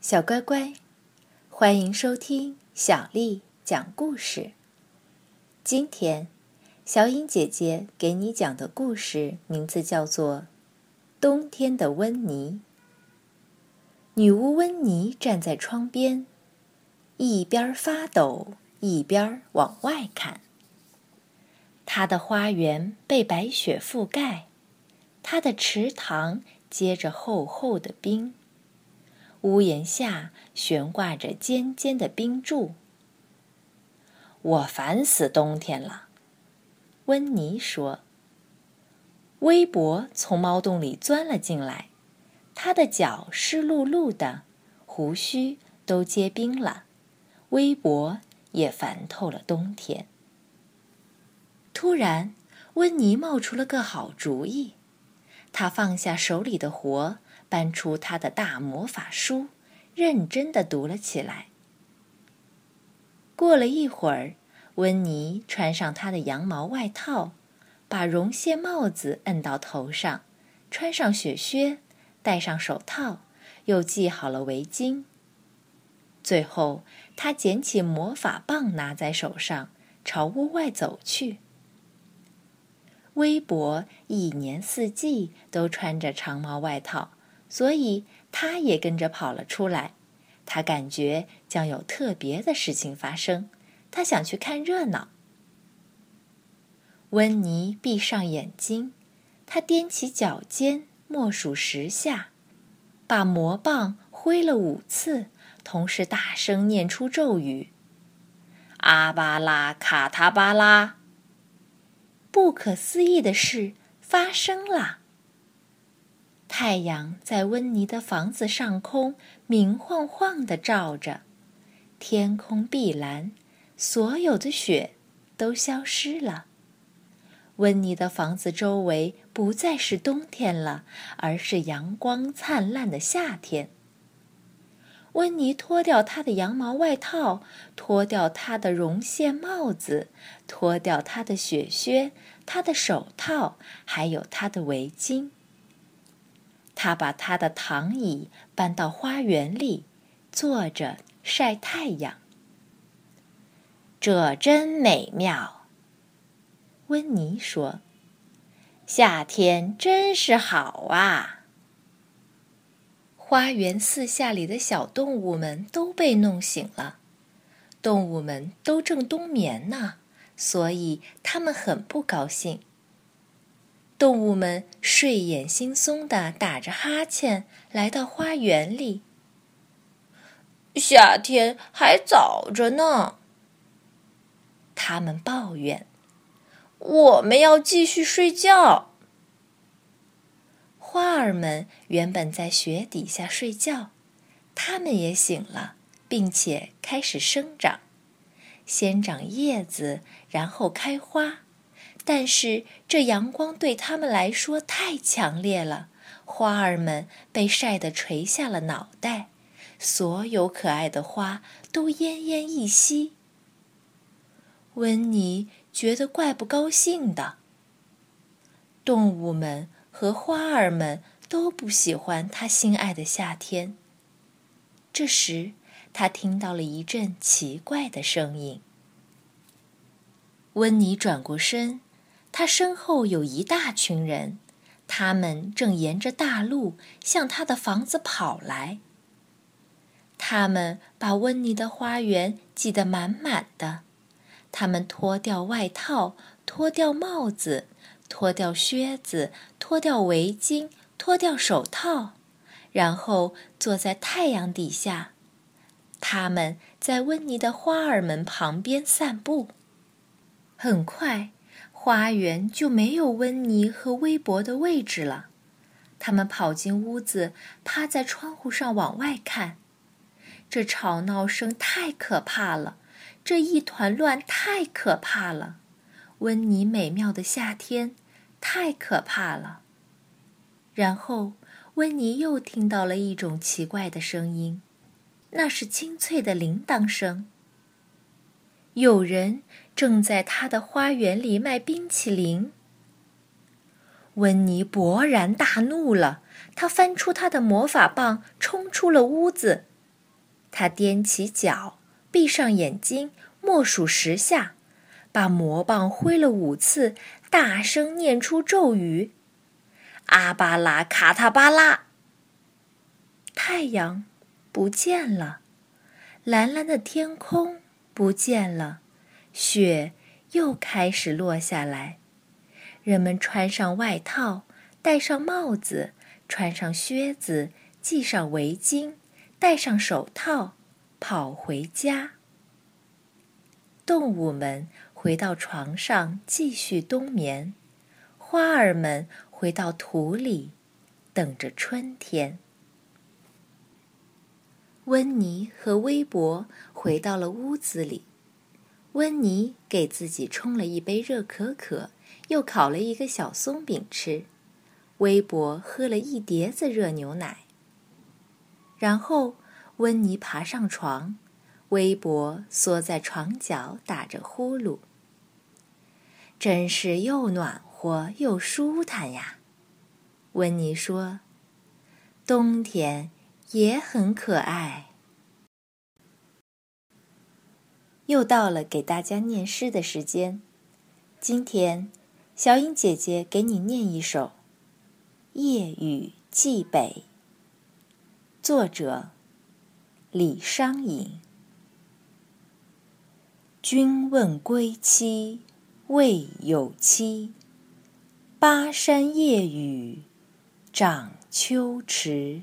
小乖乖，欢迎收听小丽讲故事。今天，小颖姐姐给你讲的故事名字叫做《冬天的温妮》。女巫温妮站在窗边，一边发抖，一边往外看。她的花园被白雪覆盖，她的池塘结着厚厚的冰。屋檐下悬挂着尖尖的冰柱。我烦死冬天了，温妮说。微博从猫洞里钻了进来，他的脚湿漉漉的，胡须都结冰了。微博也烦透了冬天。突然，温妮冒出了个好主意，他放下手里的活。搬出他的大魔法书，认真的读了起来。过了一会儿，温妮穿上他的羊毛外套，把绒线帽子摁到头上，穿上雪靴，戴上手套，又系好了围巾。最后，他捡起魔法棒，拿在手上，朝屋外走去。微博一年四季都穿着长毛外套。所以，他也跟着跑了出来。他感觉将有特别的事情发生，他想去看热闹。温妮闭上眼睛，他踮起脚尖，默数十下，把魔棒挥了五次，同时大声念出咒语：“阿巴拉卡塔巴拉。”不可思议的事发生了。太阳在温妮的房子上空明晃晃地照着，天空碧蓝，所有的雪都消失了。温妮的房子周围不再是冬天了，而是阳光灿烂的夏天。温妮脱掉她的羊毛外套，脱掉她的绒线帽子，脱掉她的雪靴、她的手套，还有她的围巾。他把他的躺椅搬到花园里，坐着晒太阳。这真美妙，温妮说：“夏天真是好啊！”花园四下里的小动物们都被弄醒了，动物们都正冬眠呢，所以他们很不高兴。动物们睡眼惺忪地打着哈欠来到花园里。夏天还早着呢，他们抱怨：“我们要继续睡觉。”花儿们原本在雪底下睡觉，它们也醒了，并且开始生长，先长叶子，然后开花。但是这阳光对他们来说太强烈了，花儿们被晒得垂下了脑袋，所有可爱的花都奄奄一息。温妮觉得怪不高兴的。动物们和花儿们都不喜欢他心爱的夏天。这时，他听到了一阵奇怪的声音。温妮转过身。他身后有一大群人，他们正沿着大路向他的房子跑来。他们把温妮的花园挤得满满的，他们脱掉外套，脱掉帽子，脱掉靴子，脱掉围巾，脱掉手套，然后坐在太阳底下。他们在温妮的花儿们旁边散步。很快。花园就没有温妮和微博的位置了。他们跑进屋子，趴在窗户上往外看。这吵闹声太可怕了，这一团乱太可怕了。温妮美妙的夏天太可怕了。然后，温妮又听到了一种奇怪的声音，那是清脆的铃铛声。有人正在他的花园里卖冰淇淋。温妮勃然大怒了，他翻出他的魔法棒，冲出了屋子。他踮起脚，闭上眼睛，默数十下，把魔棒挥了五次，大声念出咒语：“阿巴拉卡塔巴拉。”太阳不见了，蓝蓝的天空不见了，雪又开始落下来。人们穿上外套，戴上帽子，穿上靴子，系上围巾，戴上手套，跑回家。动物们回到床上继续冬眠，花儿们回到土里，等着春天。温妮和微博回到了屋子里，温妮给自己冲了一杯热可可，又烤了一个小松饼吃。微博喝了一碟子热牛奶。然后，温妮爬上床，微博缩在床角打着呼噜。真是又暖和又舒坦呀，温妮说：“冬天。”也很可爱。又到了给大家念诗的时间，今天小颖姐姐给你念一首《夜雨寄北》，作者李商隐。君问归期未有期，巴山夜雨涨秋池。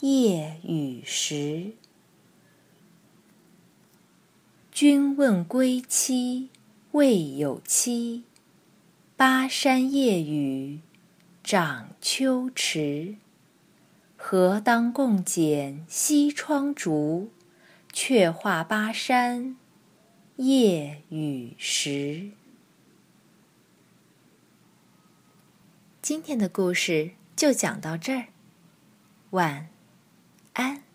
夜雨时，君问归期未有期，巴山夜雨涨秋池。何当共剪西窗烛，却话巴山夜雨时。今天的故事就讲到这儿，晚。安。